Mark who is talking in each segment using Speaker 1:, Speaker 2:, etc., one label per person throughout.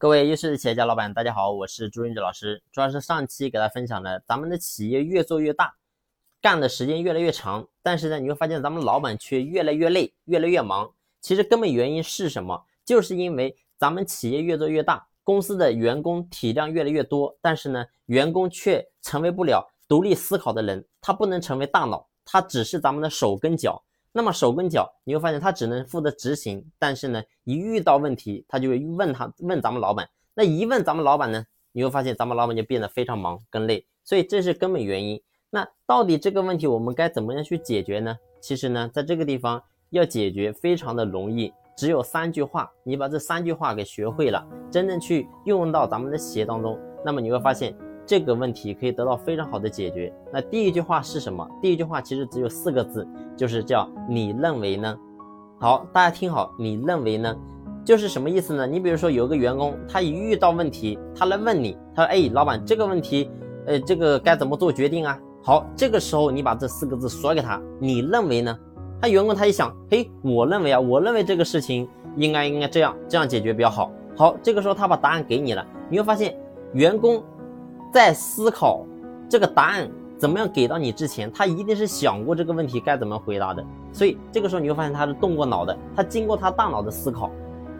Speaker 1: 各位优秀的企业家老板，大家好，我是朱云哲老师。主要是上期给大家分享的，咱们的企业越做越大，干的时间越来越长，但是呢，你会发现咱们老板却越来越累，越来越忙。其实根本原因是什么？就是因为咱们企业越做越大，公司的员工体量越来越多，但是呢，员工却成为不了独立思考的人，他不能成为大脑，他只是咱们的手跟脚。那么手跟脚，你会发现他只能负责执行，但是呢，一遇到问题，他就会问他问咱们老板。那一问咱们老板呢，你会发现咱们老板就变得非常忙跟累，所以这是根本原因。那到底这个问题我们该怎么样去解决呢？其实呢，在这个地方要解决非常的容易，只有三句话，你把这三句话给学会了，真正去用到咱们的企业当中，那么你会发现。这个问题可以得到非常好的解决。那第一句话是什么？第一句话其实只有四个字，就是叫你认为呢？好，大家听好，你认为呢？就是什么意思呢？你比如说有个员工，他一遇到问题，他来问你，他说：“哎，老板，这个问题，呃，这个该怎么做决定啊？”好，这个时候你把这四个字说给他，你认为呢？他员工他一想，嘿，我认为啊，我认为这个事情应该应该这样这样解决比较好。好，这个时候他把答案给你了，你会发现员工。在思考这个答案怎么样给到你之前，他一定是想过这个问题该怎么回答的。所以这个时候你会发现他是动过脑的，他经过他大脑的思考。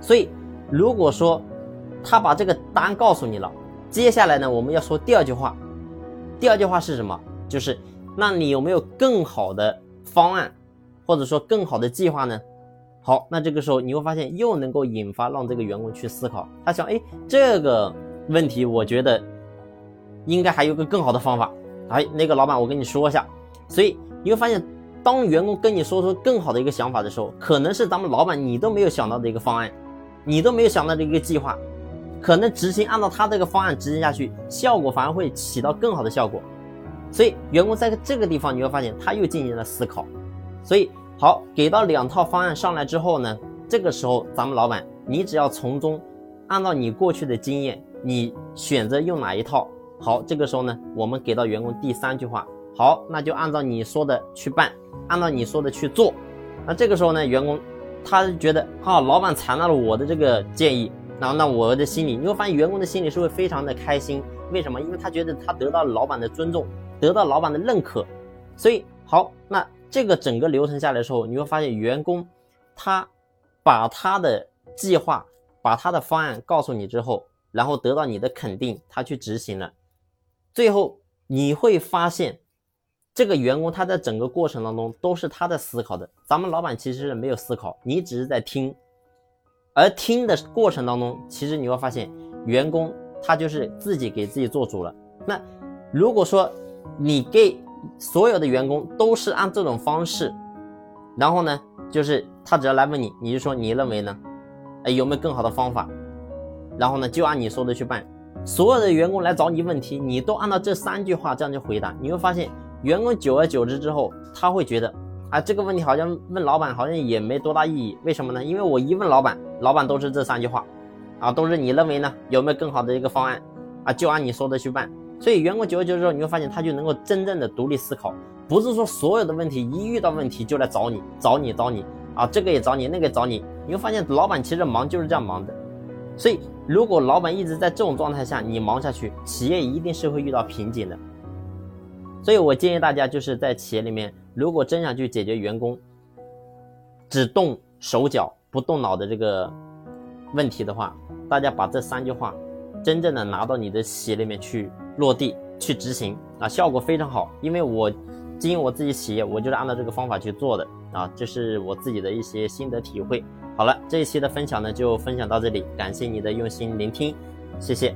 Speaker 1: 所以如果说他把这个答案告诉你了，接下来呢，我们要说第二句话。第二句话是什么？就是那你有没有更好的方案，或者说更好的计划呢？好，那这个时候你会发现又能够引发让这个员工去思考。他想，哎，这个问题我觉得。应该还有个更好的方法，哎，那个老板，我跟你说一下。所以你会发现，当员工跟你说出更好的一个想法的时候，可能是咱们老板你都没有想到的一个方案，你都没有想到的一个计划，可能执行按照他这个方案执行下去，效果反而会起到更好的效果。所以员工在这个地方你会发现他又进行了思考。所以好，给到两套方案上来之后呢，这个时候咱们老板，你只要从中按照你过去的经验，你选择用哪一套。好，这个时候呢，我们给到员工第三句话，好，那就按照你说的去办，按照你说的去做。那这个时候呢，员工他觉得，啊，老板采纳了我的这个建议，然后那我的心里，你会发现员工的心里是会非常的开心。为什么？因为他觉得他得到了老板的尊重，得到老板的认可。所以好，那这个整个流程下来的时候，你会发现员工他把他的计划，把他的方案告诉你之后，然后得到你的肯定，他去执行了。最后你会发现，这个员工他在整个过程当中都是他在思考的。咱们老板其实是没有思考，你只是在听。而听的过程当中，其实你会发现，员工他就是自己给自己做主了。那如果说你给所有的员工都是按这种方式，然后呢，就是他只要来问你，你就说你认为呢？哎，有没有更好的方法？然后呢，就按你说的去办。所有的员工来找你问题，你都按照这三句话这样去回答，你会发现，员工久而久之之后，他会觉得，啊，这个问题好像问老板好像也没多大意义。为什么呢？因为我一问老板，老板都是这三句话，啊，都是你认为呢？有没有更好的一个方案？啊，就按你说的去办。所以员工久而久之后，你会发现他就能够真正的独立思考，不是说所有的问题一遇到问题就来找你，找你，找你，啊，这个也找你，那个找你，你会发现老板其实忙就是这样忙的。所以，如果老板一直在这种状态下，你忙下去，企业一定是会遇到瓶颈的。所以我建议大家，就是在企业里面，如果真想去解决员工只动手脚不动脑的这个问题的话，大家把这三句话真正的拿到你的企业里面去落地去执行啊，效果非常好。因为我经营我自己企业，我就是按照这个方法去做的啊，这是我自己的一些心得体会。好了，这一期的分享呢就分享到这里，感谢你的用心聆听，谢谢。